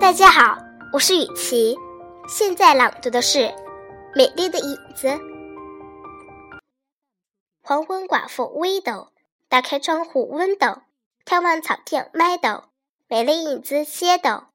大家好，我是雨琪，现在朗读的是《美丽的影子》。黄昏寡妇 widow 打开窗户 Window，眺望草甸 Meadow，美丽影子 Shadow。